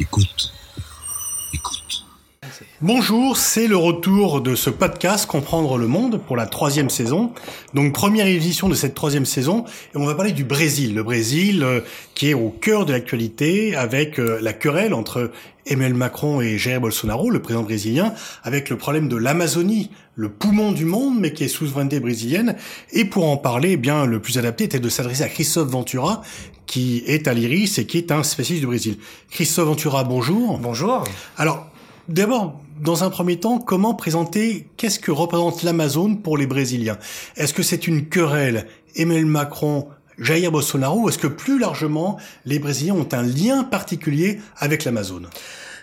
Écoute. Bonjour, c'est le retour de ce podcast Comprendre le monde pour la troisième saison. Donc première édition de cette troisième saison et on va parler du Brésil. Le Brésil euh, qui est au cœur de l'actualité avec euh, la querelle entre Emmanuel Macron et Jair Bolsonaro, le président brésilien, avec le problème de l'Amazonie, le poumon du monde, mais qui est sous souveraineté brésilienne. Et pour en parler, eh bien, le plus adapté était de s'adresser à Christophe Ventura, qui est à l'IRIS et qui est un spécialiste du Brésil. Christophe Ventura, bonjour. Bonjour. Alors, d'abord, dans un premier temps, comment présenter qu'est-ce que représente l'Amazone pour les Brésiliens? Est-ce que c'est une querelle Emmanuel Macron Jair Bolsonaro ou est-ce que plus largement les Brésiliens ont un lien particulier avec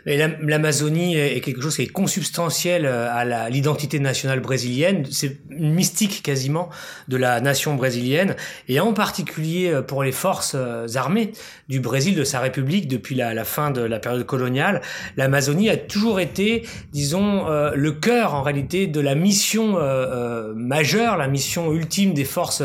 L'Amazonie est quelque chose qui est consubstantiel euh, à l'identité nationale brésilienne. C'est une mystique quasiment de la nation brésilienne et en particulier euh, pour les forces euh, armées du Brésil, de sa République depuis la, la fin de la période coloniale. L'Amazonie a toujours été, disons, le cœur en réalité de la mission majeure, la mission ultime des forces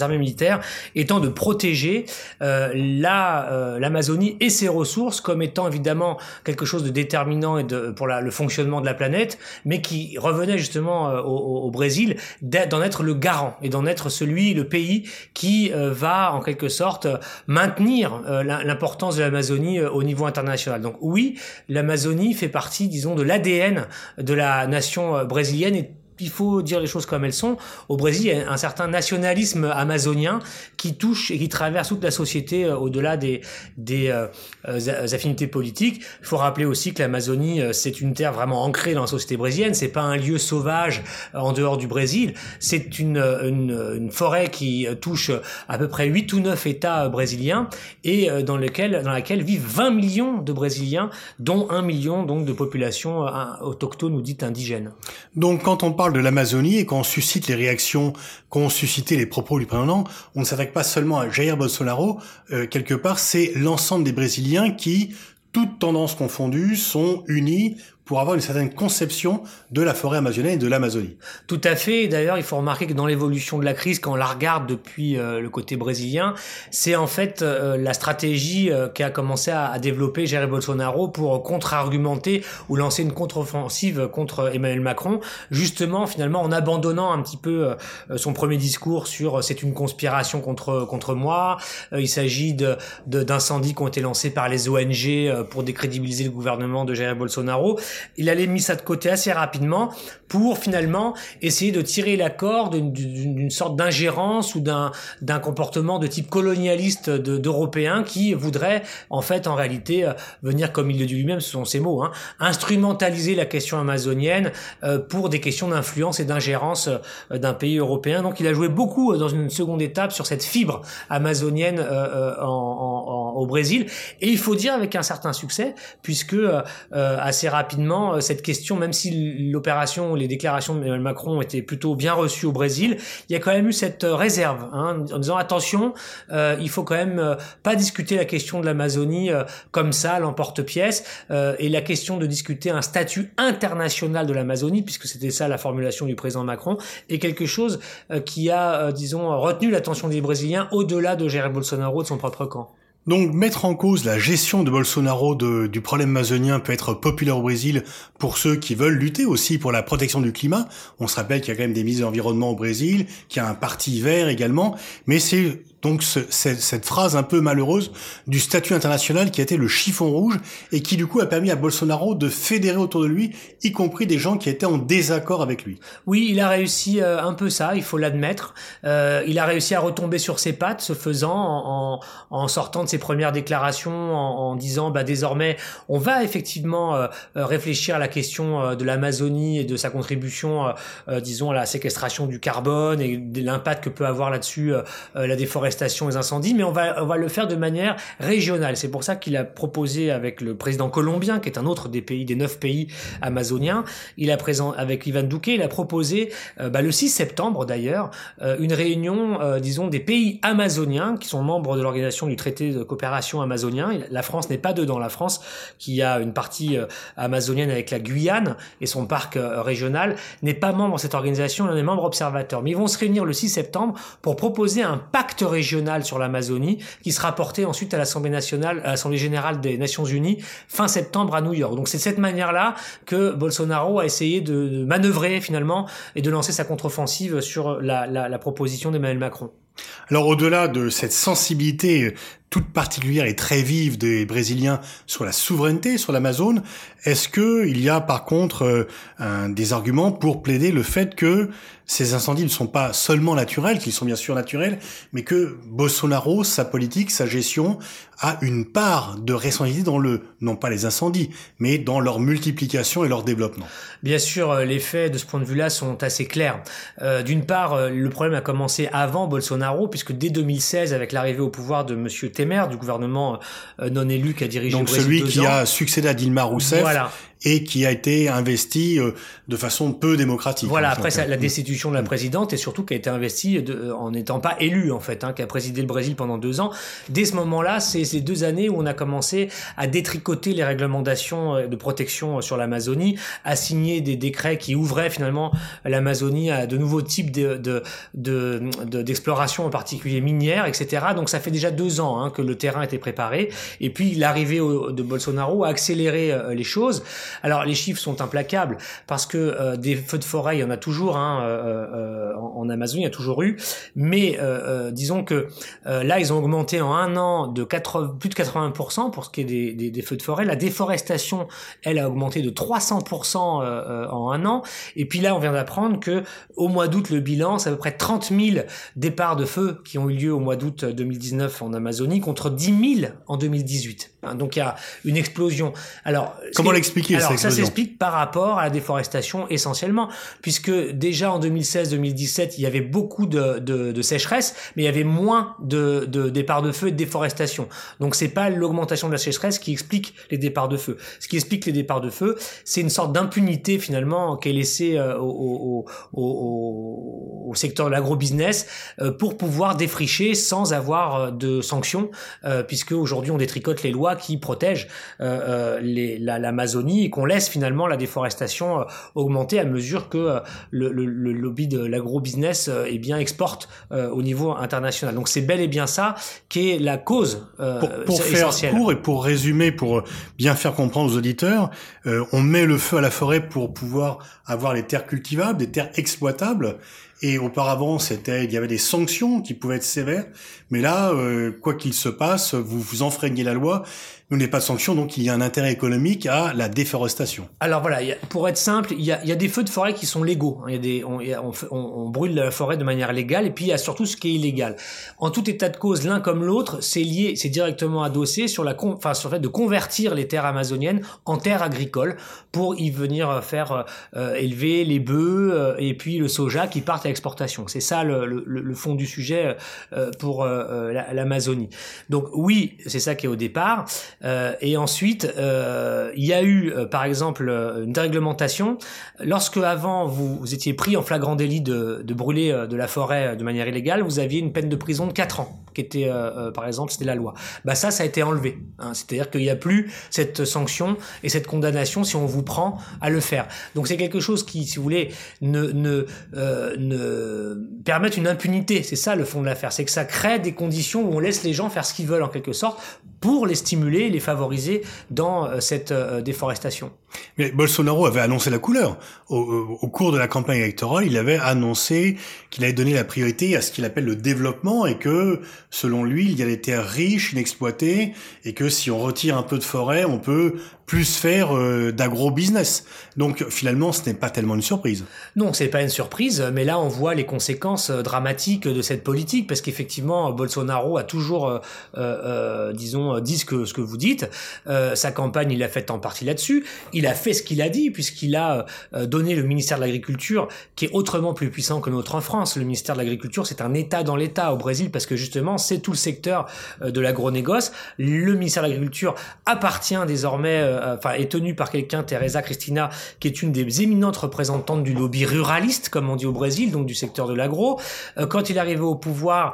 armées militaires, étant de protéger la l'Amazonie et ses ressources comme étant évidemment quelque chose de déterminant et de, pour la, le fonctionnement de la planète, mais qui revenait justement euh, au, Brésil d'en être le garant et d'en être celui, le pays qui euh, va en quelque sorte maintenir euh, l'importance de l'Amazonie au niveau international. Donc oui, l'Amazonie fait partie, disons, de l'ADN de la nation brésilienne et il faut dire les choses comme elles sont. Au Brésil, il y a un certain nationalisme amazonien qui touche et qui traverse toute la société euh, au-delà des, des euh, euh, affinités politiques. Il faut rappeler aussi que l'Amazonie, c'est une terre vraiment ancrée dans la société brésilienne. C'est pas un lieu sauvage en dehors du Brésil. C'est une, une, une, forêt qui touche à peu près 8 ou 9 États brésiliens et dans, lequel, dans laquelle vivent 20 millions de Brésiliens, dont 1 million donc de population autochtone ou dite indigène. Donc quand on parle de l'Amazonie et qu'on suscite les réactions qu'ont suscité les propos du président, on ne s'attaque pas seulement à Jair Bolsonaro. Euh, quelque part, c'est l'ensemble des Brésiliens qui, toutes tendances confondues, sont unis pour avoir une certaine conception de la forêt amazonienne et de l'Amazonie. Tout à fait. D'ailleurs, il faut remarquer que dans l'évolution de la crise, quand on la regarde depuis euh, le côté brésilien, c'est en fait euh, la stratégie euh, qu'a commencé à, à, développer Jair Bolsonaro pour contre-argumenter ou lancer une contre-offensive contre Emmanuel Macron, justement, finalement, en abandonnant un petit peu son premier discours sur c'est une conspiration contre contre moi. il s'agit de d'incendies qui ont été lancés par les ONG pour décrédibiliser le gouvernement de Jair Bolsonaro il allait mis ça de côté assez rapidement pour finalement essayer de tirer la corde d'une sorte d'ingérence ou d'un comportement de type colonialiste d'Européens qui voudraient en fait en réalité euh, venir comme il le dit lui-même ce sont ses mots hein, instrumentaliser la question amazonienne euh, pour des questions d'influence et d'ingérence euh, d'un pays européen. Donc il a joué beaucoup dans une seconde étape sur cette fibre amazonienne en, en, au Brésil et il faut dire avec un certain succès puisque assez rapidement cette question même si l'opération les déclarations de Macron étaient plutôt bien reçues au Brésil, il y a quand même eu cette euh, réserve hein, en disant attention, euh, il faut quand même euh, pas discuter la question de l'Amazonie comme ça, l'emporte-pièce, et la question de discuter un statut international de l'Amazonie, puisque c'était ça la formulation du président Macron, est quelque chose qui a, disons, retenu l'attention des Brésiliens au-delà de Jair Bolsonaro de son propre camp. Donc mettre en cause la gestion de Bolsonaro du problème amazonien peut être populaire au Brésil pour ceux qui veulent lutter aussi pour la protection du climat. On se rappelle qu'il y a quand même des mises d'environnement au Brésil, qu'il y a un parti vert également, mais c'est donc ce, cette, phrase un peu malheureuse du statut international qui a été le chiffon rouge et qui du coup a permis à Bolsonaro de fédérer autour de lui, y compris des gens qui étaient en désaccord avec lui. Oui, il a réussi euh, un peu ça, il faut l'admettre. Euh, il a réussi à retomber sur ses pattes, ce faisant, en, en, sortant de ses premières déclarations, en, en, disant bah désormais on va effectivement euh, euh réfléchir à la question euh, de l'Amazonie et de sa contribution, disons à la séquestration du carbone et de l'impact que peut avoir là-dessus la déforestation stations et incendies, mais on va, on va le faire de manière régionale. C'est pour ça qu'il a proposé avec le président colombien, qui est un autre des pays, des neuf pays amazoniens, il a présent avec Ivan Duque, il a proposé euh, bah, le 6 septembre d'ailleurs euh, une réunion, euh, disons, des pays amazoniens qui sont membres de l'organisation du traité de coopération amazonien. La France n'est pas dedans. La France, qui a une partie amazonienne avec la Guyane et son parc régional, n'est pas membre de cette organisation, elle est membre observateur. Mais ils vont se réunir le 6 septembre pour proposer un pacte régional régional sur l'Amazonie qui sera porté ensuite à l'Assemblée nationale, à l'Assemblée générale des Nations Unies fin septembre à New York. Donc c'est de cette manière-là que Bolsonaro a essayé de, de, manœuvrer finalement et de lancer sa contre-offensive sur la, la, la proposition d'Emmanuel Macron. Alors au-delà de cette sensibilité toute particulière et très vive des Brésiliens sur la souveraineté sur l'Amazone, est-ce que il y a par contre euh, un, des arguments pour plaider le fait que ces incendies ne sont pas seulement naturels, qu'ils sont bien sûr naturels, mais que Bolsonaro, sa politique, sa gestion, a une part de responsabilité dans le, non pas les incendies, mais dans leur multiplication et leur développement? Bien sûr, euh, les faits de ce point de vue-là sont assez clairs. Euh, D'une part, euh, le problème a commencé avant Bolsonaro, puisque dès 2016, avec l'arrivée au pouvoir de Monsieur Temer, du gouvernement euh, non élu qui a dirigé Donc celui qui ans, a succédé à Dilma Rousseff Voilà. Et qui a été investi euh, de façon peu démocratique. Voilà, en après ça, la destitution de la présidente et surtout qui a été investie de- euh, en n'étant pas élue en fait, hein, qui a présidé le Brésil pendant deux ans. Dès ce moment-là, c'est ces deux années où on a commencé à détricoter les réglementations euh, de protection euh, sur l'Amazonie, à signer des décrets qui ouvraient finalement l'Amazonie à de nouveaux types de- de- de- d'exploration, en particulier minière, etc. Donc ça fait déjà deux ans hein, que le terrain était préparé. Et puis l'arrivée de Bolsonaro a accéléré euh, les choses. Alors les chiffres sont implacables parce que euh, des feux de forêt, il y en a toujours hein, euh, euh, en, en Amazonie, il y a toujours eu. Mais euh, euh, disons que euh, là, ils ont augmenté en un an de 80, plus de 80% pour ce qui est des, des, des feux de forêt. La déforestation, elle, a augmenté de 300% euh, euh, en un an. Et puis là, on vient d'apprendre que au mois d'août, le bilan, c'est à peu près 30 000 départs de feu qui ont eu lieu au mois d'août 2019 en Amazonie contre 10 000 en 2018. Hein, Donc il y a une explosion. Alors Comment l'expliquer, Alors ça s'explique par rapport à la déforestation essentiellement, puisque déjà en 2016-2017, il y avait beaucoup de, de, de sécheresse, mais il y avait moins de, de départs de feu et de déforestation. Donc c'est pas l'augmentation de la sécheresse qui explique les départs de feu. Ce qui explique les départs de feu, c'est une sorte d'impunité finalement qui est laissée euh, au, au, au, au, secteur de l'agrobusiness euh, pour pouvoir défricher sans avoir euh, de sanctions, euh, puisque aujourd'hui on détricote les lois qui protègent euh, l'Amazonie et qu'on laisse finalement la déforestation euh, augmenter à mesure que euh, le, le- le lobby de l'agrobusiness euh, eh bien exporte au niveau international. Donc c'est bel et bien ça qui est la cause Pour, pour faire essentielle. court et pour résumer, pour bien faire comprendre aux auditeurs, on met le feu à la forêt pour pouvoir avoir les terres cultivables, des terres exploitables. Et auparavant, c'était, il y avait des sanctions qui pouvaient être sévères. Mais là, euh, quoi qu'il se passe, vous vous enfreignez la loi. Vous n'avez pas de sanctions, donc il y a un intérêt économique à la déforestation. Alors voilà, pour être simple, il y a, des feux de forêt qui sont légaux. y a des, on, brûle la forêt de manière légale, et puis il y a surtout ce qui est illégal. En tout état de cause, l'un comme l'autre, c'est lié, c'est directement adossé sur la, enfin sur le fait de convertir les terres amazoniennes en terres agricoles pour y venir euh, faire euh, élever les bœufs euh, et puis le soja qui partent à C'est ça le, fond du sujet euh, pour euh, euh, la- l'Amazonie. Donc oui, c'est ça qui est au départ. Et ensuite, il y a eu, par exemple, une déréglementation. Lorsque avant vous, vous étiez pris en flagrant délit de, brûler de la forêt de manière illégale, vous aviez une peine de prison de 4 ans, qui était, par exemple, c'était la loi. Bah ça, ça a été enlevé. hein. C'est-à-dire qu'il n'y a plus cette sanction et cette condamnation si on vous prend à le faire. Donc c'est quelque chose qui, si vous voulez, ne permettre une impunité. C'est ça le fond de l'affaire. C'est que ça crée des conditions où on laisse les gens faire ce qu'ils veulent en quelque sorte pour les stimuler, les favoriser dans euh, cette euh, déforestation. Mais Bolsonaro avait annoncé la couleur. Au, au- au cours de la campagne électorale, il avait annoncé qu'il allait donner la priorité à ce qu'il appelle le développement et que, selon lui, il y a des terres riches, inexploitées, et que si on retire un peu de forêt, on peut plus faire euh, d'agro-business. Donc finalement, ce n'est pas tellement une surprise. Non, c'est pas une surprise, mais là on voit les conséquences euh, dramatiques de cette politique parce qu'effectivement Bolsonaro a toujours, euh, euh, disons, dit ce que ce que vous dites. Euh, sa campagne, il a fait en partie là-dessus. A fait ce qu'il a dit puisqu'il a euh, donné le ministère de l'Agriculture, qui est autrement plus puissant que notre en France. Le ministère de l'Agriculture, c'est un État dans l'État au Brésil parce que justement c'est tout le secteur euh, de l'agronégoce. Le ministère de l'Agriculture appartient désormais, euh, enfin est tenu par quelqu'un, Teresa Cristina, qui est une des éminentes représentantes du lobby ruraliste, comme on dit au Brésil, donc du secteur de l'agro. Quand il est arrivé au pouvoir,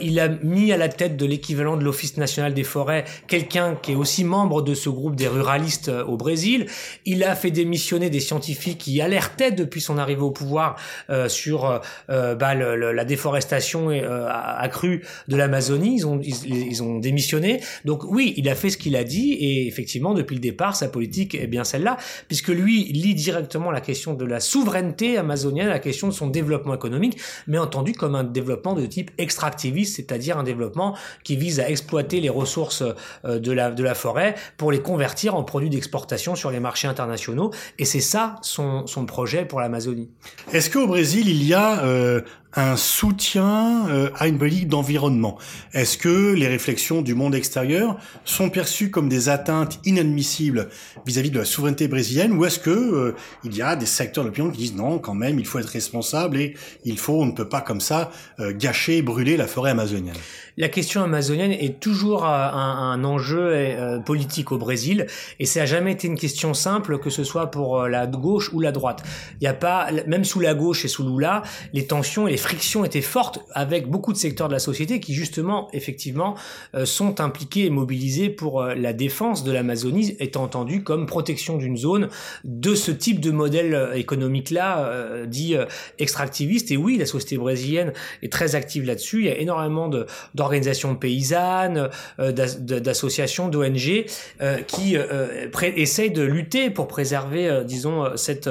il a mis à la tête de l'équivalent de l'Office national des forêts quelqu'un qui est aussi membre de ce groupe des ruralistes au Brésil. Il a fait démissionner des scientifiques qui alertaient depuis son arrivée au pouvoir euh, sur euh, bah, le, la déforestation euh, accrue de l'Amazonie. Ils ont, ils, ils, ont démissionné. Donc oui, il a fait ce qu'il a dit et effectivement, depuis le départ, sa politique est bien celle-là, puisque lui lit directement la question de la souveraineté amazonienne, la question de son développement économique, mais entendu comme un développement de type extractiviste, c'est-à-dire un développement qui vise à exploiter les ressources de la, de la forêt pour les convertir en produits d'exportation sur les marchés internationaux. Et c'est ça son, son projet pour l'Amazonie. Est-ce qu'au Brésil, il y a euh, un soutien euh, à une politique d'environnement Est-ce que les réflexions du monde extérieur sont perçues comme des atteintes inadmissibles vis-à-vis de la souveraineté brésilienne ou est-ce que euh, il y a des secteurs de l'opinion qui disent non, quand même, il faut être responsable et il faut, on ne peut pas comme ça euh, gâcher, brûler la forêt amazonienne? La question amazonienne est toujours un, un enjeu politique au Brésil et ça n'a jamais été une question simple que ce soit pour la gauche ou la droite. Il n'y a pas, même sous la gauche et sous Lula, les tensions et les frictions étaient fortes avec beaucoup de secteurs de la société qui justement, effectivement, euh, sont impliqués et mobilisés pour euh, la défense de l'Amazonie, étant entendu comme protection d'une zone de ce type de modèle euh, économique-là, dit extractiviste. Et oui, la société brésilienne est très active là-dessus. Il y a énormément d'organisations paysannes, d'associations, d'ONG qui essayent de lutter pour préserver, disons, cette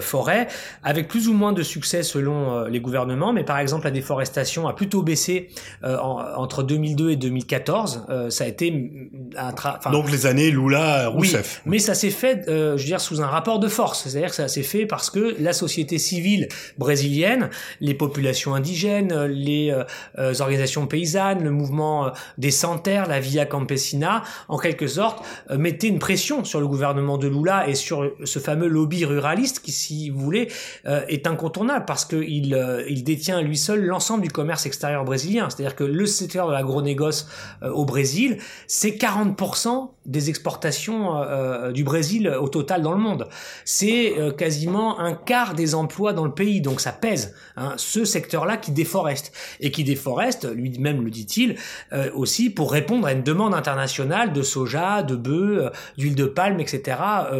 forêt, avec plus ou moins de succès selon les gouvernements mais par exemple la déforestation a plutôt baissé euh, entre 2002 et 2014. Euh, ça a été un donc les années Lula Rousseff. Oui, mais ça s'est fait, euh, je veux dire, sous un rapport de force. C'est-à-dire que ça s'est fait parce que la société civile brésilienne, les populations indigènes, les organisations paysannes, le mouvement des sans-terres, la Via Campesina, en quelque sorte, mettaient une pression sur le gouvernement de Lula et sur ce fameux lobby ruraliste qui, si vous voulez, est incontournable parce qu'il il détient à lui seul l'ensemble du commerce extérieur brésilien. C'est-à-dire que le secteur de l'agronégoce euh, au Brésil, c'est 40% des exportations euh, euh, du Brésil au total dans le monde. C'est quasiment un quart des emplois dans le pays, donc ça pèse. Hein, ce secteur-là qui déforeste et qui déforeste, lui-même le dit-il, aussi pour répondre à une demande internationale de soja, de bœuf, d'huile de palme, etc.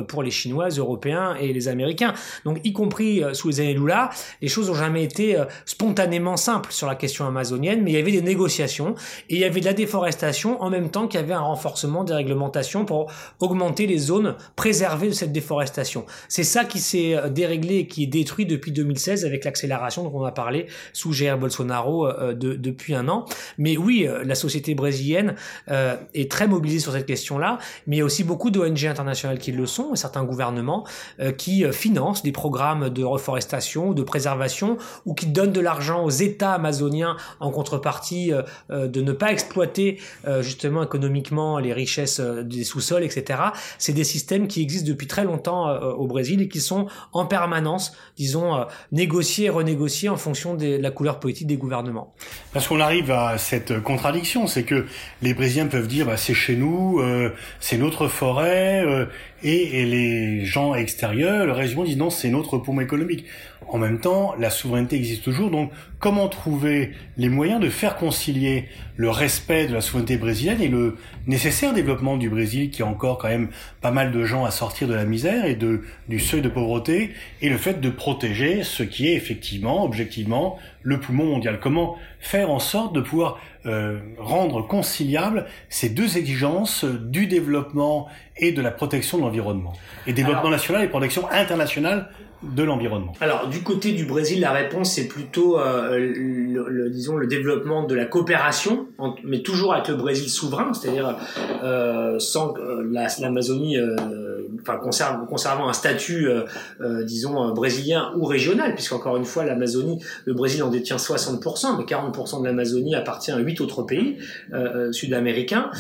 pour les Chinois, Européens et les Américains. Donc y compris sous les années Lula, les choses n'ont jamais été euh, spontanément simple sur la question amazonienne, mais il y avait des négociations et il y avait de la déforestation en même temps qu'il y avait un renforcement des réglementations pour augmenter les zones préservées de cette déforestation. C'est ça qui s'est euh, déréglé et qui est détruit depuis 2016 avec l'accélération dont on a parlé sous Jair Bolsonaro euh, de, depuis un an. Mais oui, la société brésilienne est très mobilisée sur cette question-là, mais il y a aussi beaucoup d'ONG internationales qui le sont et certains gouvernements qui financent des programmes de reforestation, de préservation ou qui donne de l'argent aux États amazoniens en contrepartie euh, euh, de ne pas exploiter euh, justement économiquement les richesses des sous-sols, etc. C'est des systèmes qui existent depuis très longtemps au Brésil et qui sont en permanence, disons, négociés et renégociés en fonction de la couleur politique des gouvernements. Parce qu'on arrive à cette contradiction, c'est que les Brésiliens peuvent dire bah, c'est chez nous, c'est notre forêt, et, et, les gens extérieurs, le régiment disent non, c'est notre poumon économique. En même temps, la souveraineté existe toujours, donc comment trouver les moyens de faire concilier le respect de la souveraineté brésilienne et le nécessaire développement du Brésil, qui a encore quand même pas mal de gens à sortir de la misère et de, du seuil de pauvreté, et le fait de protéger ce qui est effectivement, objectivement, le poumon mondial. Comment faire en sorte de pouvoir euh, rendre conciliables ces deux exigences du développement et de la protection de l'environnement? Et développement national et protection internationale de l'environnement. Alors du côté du Brésil, la réponse c'est plutôt euh, le, disons le développement de la coopération, mais toujours avec le Brésil souverain, c'est-à-dire euh, sans euh, l'Amazonie, euh, enfin conserve, conservant un statut, euh, disons brésilien ou régional, puisqu'encore une fois l'Amazonie, le Brésil en détient 60%, mais 40% de l'Amazonie appartient à huit autres pays sud-américains.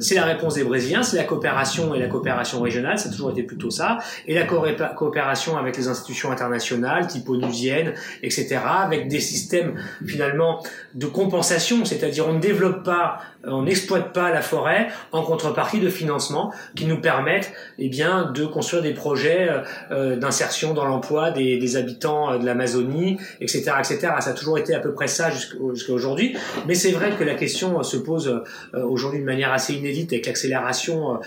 c'est la réponse des Brésiliens, c'est la coopération et la coopération régionale, ça a toujours été plutôt ça, et la coopération avec les institutions internationales, type onusienne, etc., avec des systèmes finalement de compensation, c'est-à-dire on ne développe pas, on n'exploite pas la forêt en contrepartie de financements qui nous permettent, eh bien de construire des projets d'insertion dans l'emploi des, des, habitants de l'Amazonie, etc., etc. Ça a toujours été à peu près ça jusqu'à aujourd'hui. Mais c'est vrai que la question se pose aujourd'hui de manière assez inédite avec l'accélération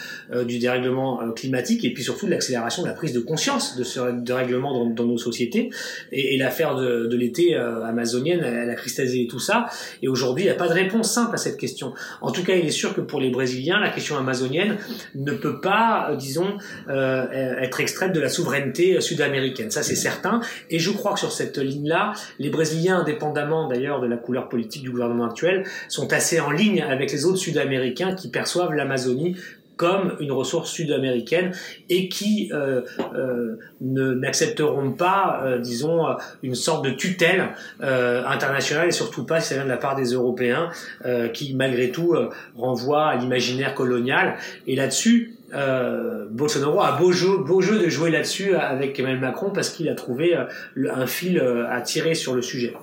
du dérèglement climatique et puis surtout l'accélération de la prise de conscience de ce dérèglement dans, dans nos sociétés. Et, et l'affaire de, de l'été amazonienne, elle a cristallisé tout ça. Et aujourd'hui, il n'y a pas de réponse simple à cette question. En tout cas, il est sûr que pour les Brésiliens, la question amazonienne ne peut pas, euh, disons, euh, être extraite de la souveraineté sud-américaine. Ça, c'est certain. Et je crois que sur cette ligne-là, les Brésiliens, indépendamment d'ailleurs de la couleur politique du gouvernement actuel, sont assez en ligne avec les autres Sud-Américains qui perçoivent l'Amazonie comme une ressource sud-américaine et qui euh, euh, n'accepteront pas, euh, disons, une sorte de tutelle euh, internationale et surtout pas si ça vient de la part des Européens euh, qui, malgré tout, renvoient à l'imaginaire colonial. Et là-dessus, euh, Bolsonaro a beau jeu, beau jeu de jouer là-dessus avec Emmanuel Macron parce qu'il a trouvé euh, un fil euh, à tirer sur le sujet.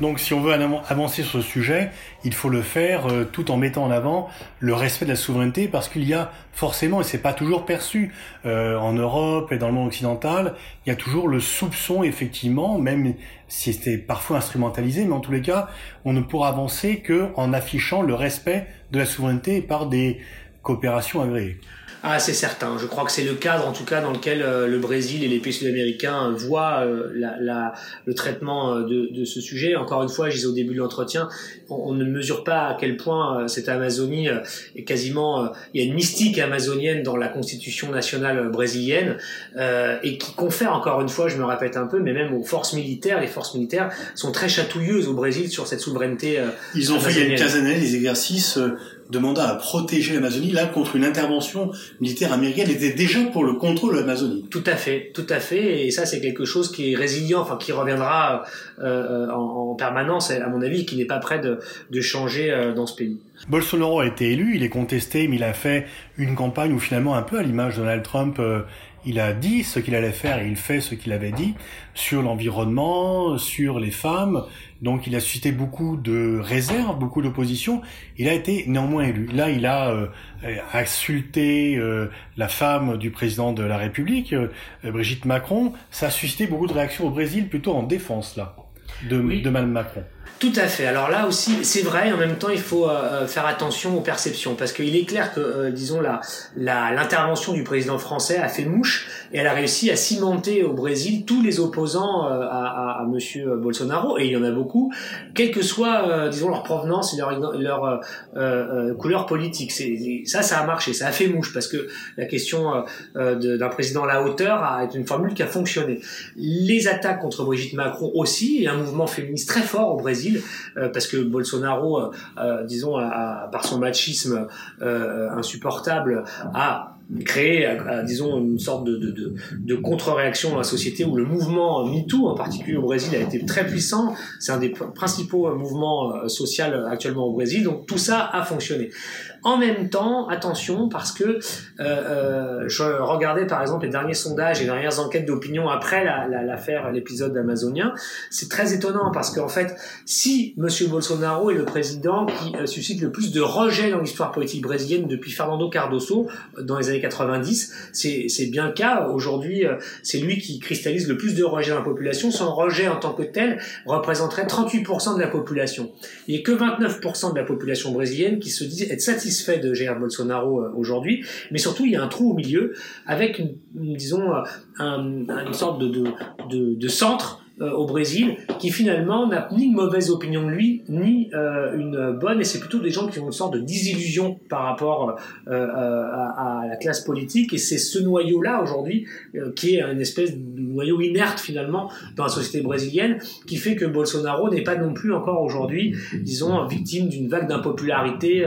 Donc si on veut avancer sur ce sujet, il faut le faire tout en mettant en avant le respect de la souveraineté parce qu'il y a forcément, et c'est pas toujours perçu, en Europe et dans le monde occidental, il y a toujours le soupçon effectivement, même si c'était parfois instrumentalisé, mais en tous les cas, on ne pourra avancer que en affichant le respect de la souveraineté par des coopérations agréées. Ah, c'est certain. Je crois que c'est le cadre, en tout cas, dans lequel euh, le Brésil et les pays sud-américains voient euh, la, la, le traitement euh, de, de, ce sujet. Encore une fois, je disais au début de l'entretien, on, ne mesure pas à quel point cette Amazonie est quasiment... il y a une mystique amazonienne dans la constitution nationale brésilienne et qui confère, encore une fois, je me répète un peu, mais même aux forces militaires, les forces militaires sont très chatouilleuses au Brésil sur cette souveraineté. Ils ont fait il y a une quinzaine d'années des exercices demandant à protéger l'Amazonie, là, contre une intervention militaire américaine, était déjà pour le contrôle de l'Amazonie. Tout à fait, tout à fait, et ça c'est quelque chose qui est résilient, enfin qui reviendra euh, en, en, permanence, à mon avis, qui n'est pas prêt de, de changer euh, dans ce pays. Bolsonaro a été élu, il est contesté, mais il a fait une campagne où finalement, un peu à l'image de Donald Trump, euh, il a dit ce qu'il allait faire et il fait ce qu'il avait dit sur l'environnement, sur les femmes. Donc il a suscité beaucoup de réserves, beaucoup d'opposition. Il a été néanmoins élu. Là, il a euh, insulté euh, la femme du président de la République, euh, Brigitte Macron. Ça a suscité beaucoup de réactions au Brésil, plutôt en défense là, de, de Mme Macron. Tout à fait. Alors là aussi, c'est vrai. En même temps, il faut euh, faire attention aux perceptions parce qu'il est clair que, euh, disons, la l'intervention du président français a fait mouche et elle a réussi à cimenter au Brésil tous les opposants euh, à, à, à, Monsieur Bolsonaro et il y en a beaucoup, quelle que soit, disons, leur provenance et leur, leur couleur politique. Ça, ça a marché, ça a fait mouche parce que la question d'un président à la hauteur a été une formule qui a fonctionné. Les attaques contre Brigitte Macron aussi et un mouvement féministe très fort au Brésil euh, parce que Bolsonaro, euh, euh, disons, par son machisme insupportable, a créé, disons, une sorte de, contre-réaction dans la société où le mouvement MeToo, en particulier au Brésil, a été très puissant. C'est un des principaux mouvements sociaux actuellement au Brésil. Donc tout ça a fonctionné. En même temps, attention, parce que euh, euh, je regardais par exemple les derniers sondages et les dernières enquêtes d'opinion après l'affaire, la, l'épisode amazonien. C'est très étonnant parce qu'en fait, si Monsieur Bolsonaro est le président qui euh, suscite le plus de rejet dans l'histoire politique brésilienne depuis Fernando Cardoso euh, dans les années 90, c'est bien le cas. Aujourd'hui, c'est lui qui cristallise le plus de rejet dans la population. Son rejet en tant que tel représenterait 38% de la population. Il n'y a que 29% de la population brésilienne qui se dit être satisfait fait de Jair Bolsonaro euh, aujourd'hui, mais surtout il y a un trou au milieu avec, disons, euh, une sorte de, centre au Brésil qui finalement n'a ni une mauvaise opinion de lui ni euh, une bonne et c'est plutôt des gens qui ont une sorte de désillusion par rapport euh, à, la classe politique et c'est ce noyau là aujourd'hui qui est une espèce de noyau inerte finalement dans la société brésilienne qui fait que Bolsonaro n'est pas non plus encore aujourd'hui disons victime d'une vague d'impopularité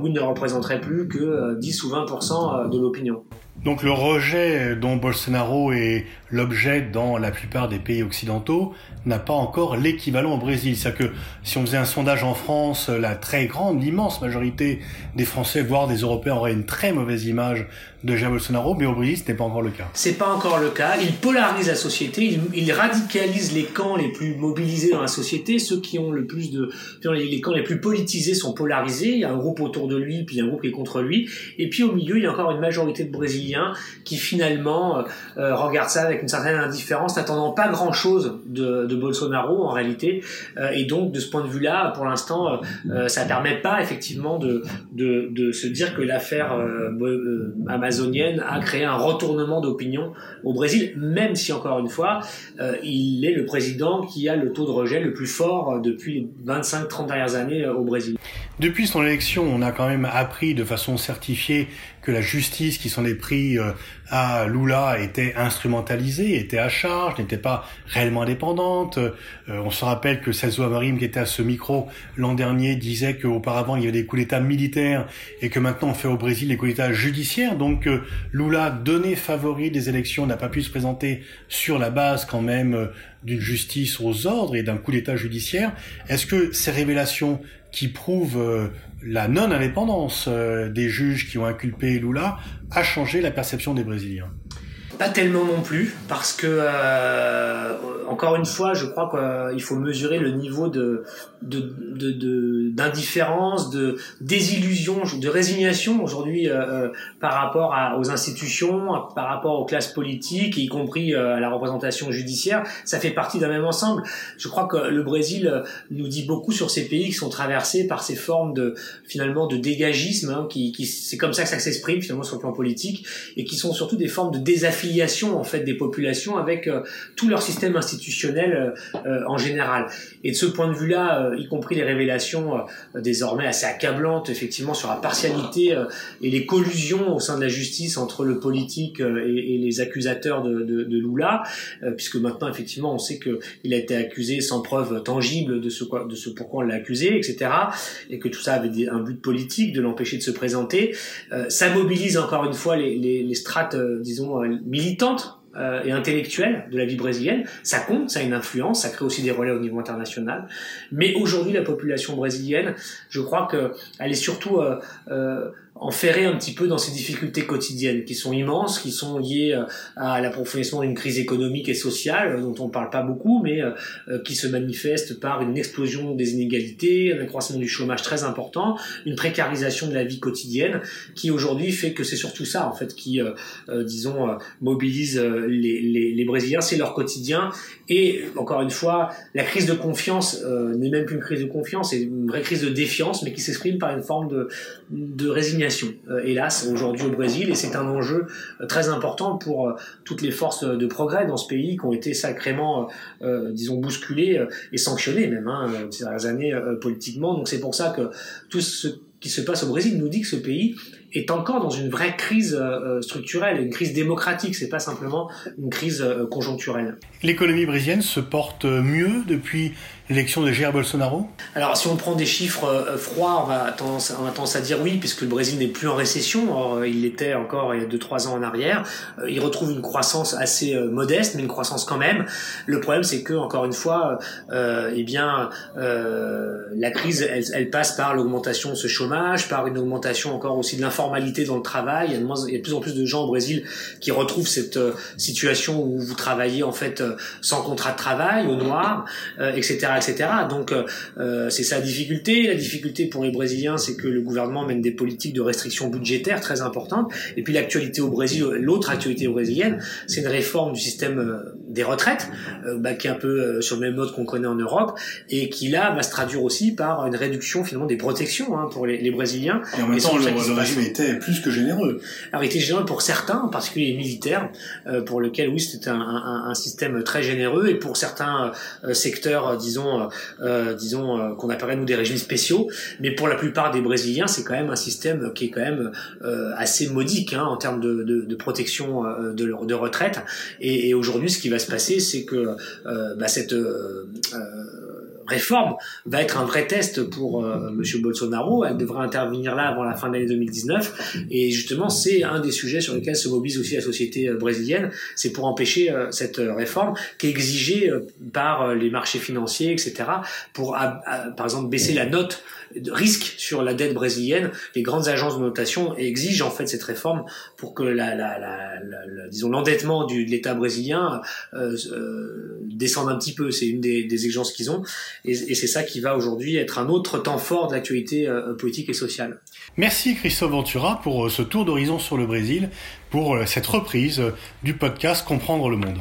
où il ne représenterait plus que 10 ou 20% de l'opinion. Donc le rejet dont Bolsonaro est l'objet dans la plupart des pays occidentaux n'a pas encore l'équivalent au Brésil. C'est-à-dire que si on faisait un sondage en France, la très grande, l'immense majorité des Français, voire des Européens, auraient une très mauvaise image de Jair Bolsonaro, mais au Brésil, ce n'est pas encore le cas. C'est pas encore le cas. Il polarise la société, il, il, radicalise les camps les plus mobilisés dans la société. Ceux qui ont le plus de, les camps les plus politisés sont polarisés. Il y a un groupe autour de lui, puis il y a un groupe qui est contre lui. Et puis au milieu, il y a encore une majorité de Brésiliens qui finalement regardent ça avec une certaine indifférence, n'attendant pas grand-chose de, de, Bolsonaro en réalité. et donc de ce point de vue-là, pour l'instant, ça permet pas effectivement de, se dire que l'affaire amazonienne a créé un retournement d'opinion au Brésil, même si encore une fois, il est le président qui a le taux de rejet le plus fort depuis les 25-30 dernières années au Brésil. Depuis son élection, on a quand même appris de façon certifiée que la justice qui s'en est pris euh, à Lula était instrumentalisée, était à charge, n'était pas réellement indépendante. Euh, on se rappelle que Celso Amarim, qui était à ce micro l'an dernier, disait qu'auparavant il y avait des coups d'État militaires et que maintenant on fait au Brésil des coups d'État judiciaires. Donc euh, Lula, donné favori des élections, n'a pas pu se présenter sur la base quand même d'une justice aux ordres et d'un coup d'État judiciaire. Est-ce que ces révélations qui prouvent la non-indépendance euh, des juges qui ont inculpé Lula a changé la perception des Brésiliens. Pas tellement non plus, parce que euh, encore une fois, je crois qu'il faut mesurer le niveau de d'indifférence, de, de, de, désillusion, de résignation aujourd'hui euh, euh, par rapport à, aux institutions, par rapport aux classes politiques, y compris euh, à la représentation judiciaire. Ça fait partie d'un même ensemble. Je crois que le Brésil nous dit beaucoup sur ces pays qui sont traversés par ces formes de finalement de dégagisme, hein, qui, qui c'est comme ça que ça s'exprime finalement sur le plan politique, et qui sont surtout des formes de désaffiliation en fait des populations avec tout leur système institutionnel euh, euh, en général. Et de ce point de vue-là, euh, y compris les révélations désormais assez accablantes, effectivement, sur la partialité et les collusions au sein de la justice entre le politique et, les accusateurs de, de, de Lula, puisque maintenant, effectivement, on sait qu'il a été accusé sans preuve tangible de ce, de ce pourquoi on l'a accusé, etc., et que tout ça avait un but politique de l'empêcher de se présenter. ça mobilise encore une fois les, les, les strates, disons, militantes euh, et intellectuelle de la vie brésilienne. Ça compte, ça a une influence, ça crée aussi des relais au niveau international. Mais aujourd'hui, la population brésilienne, je crois qu'elle est surtout euh, euh, enferré un petit peu dans ces difficultés quotidiennes qui sont immenses, qui sont liées euh, à l'approfondissement d'une crise économique et sociale euh, dont on ne parle pas beaucoup, mais euh, qui se manifeste par une explosion des inégalités, un accroissement du chômage très important, une précarisation de la vie quotidienne qui aujourd'hui fait que c'est surtout ça en fait qui, disons, mobilise les, les, les Brésiliens, c'est leur quotidien. Et encore une fois, la crise de confiance n'est même plus une crise de confiance, c'est une vraie crise de défiance, mais qui s'exprime par une forme de, de résignation euh, hélas, aujourd'hui au Brésil, et c'est un enjeu euh, très important pour euh, toutes les forces de progrès dans ce pays qui ont été sacrément, disons, bousculées et sanctionnées même hein, ces dernières années politiquement. Donc c'est pour ça que tout ce qui se passe au Brésil nous dit que ce pays est encore dans une vraie crise euh, structurelle, une crise démocratique, c'est pas simplement une crise euh, conjoncturelle. L'économie brésilienne se porte mieux depuis l'élection de Jair Bolsonaro? Alors si on prend des chiffres euh, froids, on a, tendance, on a tendance à dire oui, puisque le Brésil n'est plus en récession, or, il l'était encore il y a 2-3 ans en arrière, il retrouve une croissance assez modeste, mais une croissance quand même. Le problème c'est que, encore une fois, euh, eh bien, euh, la crise, elle, elle passe par l'augmentation de ce chômage, par une augmentation encore aussi de l'inflation formalité dans le travail. Il y, a de il y a de plus en plus de gens au Brésil qui retrouvent cette euh, situation où vous travaillez en fait euh, sans contrat de travail, au noir, etc., euh, etc. Donc c'est ça la difficulté. La difficulté pour les Brésiliens, c'est que le gouvernement mène des politiques de restriction budgétaire très importantes. Et puis l'actualité au Brésil, l'autre actualité brésilienne, c'est une réforme du système des retraites, bah, qui est un peu sur le même mode qu'on connaît en Europe, et qui là va se traduire aussi par une réduction finalement des protections hein, pour les, les Brésiliens. Et en même temps, le, régime était plus que généreux. Alors, il était généreux pour certains, en particulier les militaires, euh, pour lesquels, oui, c'était un, un, un, système très généreux, et pour certains euh, secteurs, euh, disons, euh, disons qu'on appellerait nous des régimes spéciaux, mais pour la plupart des Brésiliens, c'est quand même un système qui est quand même assez modique hein, en termes de, de, de protection de, de retraite. Et, et aujourd'hui, ce qui va se passer, c'est que bah, cette réforme va être un vrai test pour euh, Monsieur Bolsonaro. Elle devrait intervenir là avant la fin de l'année 2019. Et justement, c'est un des sujets sur lesquels se mobilise aussi la société euh, brésilienne. C'est pour empêcher euh, cette réforme qui est exigée par les marchés financiers, etc. Pour, par exemple, baisser la note de risque sur la dette brésilienne. Les grandes agences de notation exigent en fait cette réforme pour que la, la, la, la disons l'endettement de l'État brésilien euh, descende un petit peu. C'est une des, des exigences qu'ils ont. Et, c'est ça qui va aujourd'hui être un autre temps fort de l'actualité politique et sociale. Merci Christophe Ventura pour ce tour d'horizon sur le Brésil, pour cette reprise du podcast Comprendre le monde.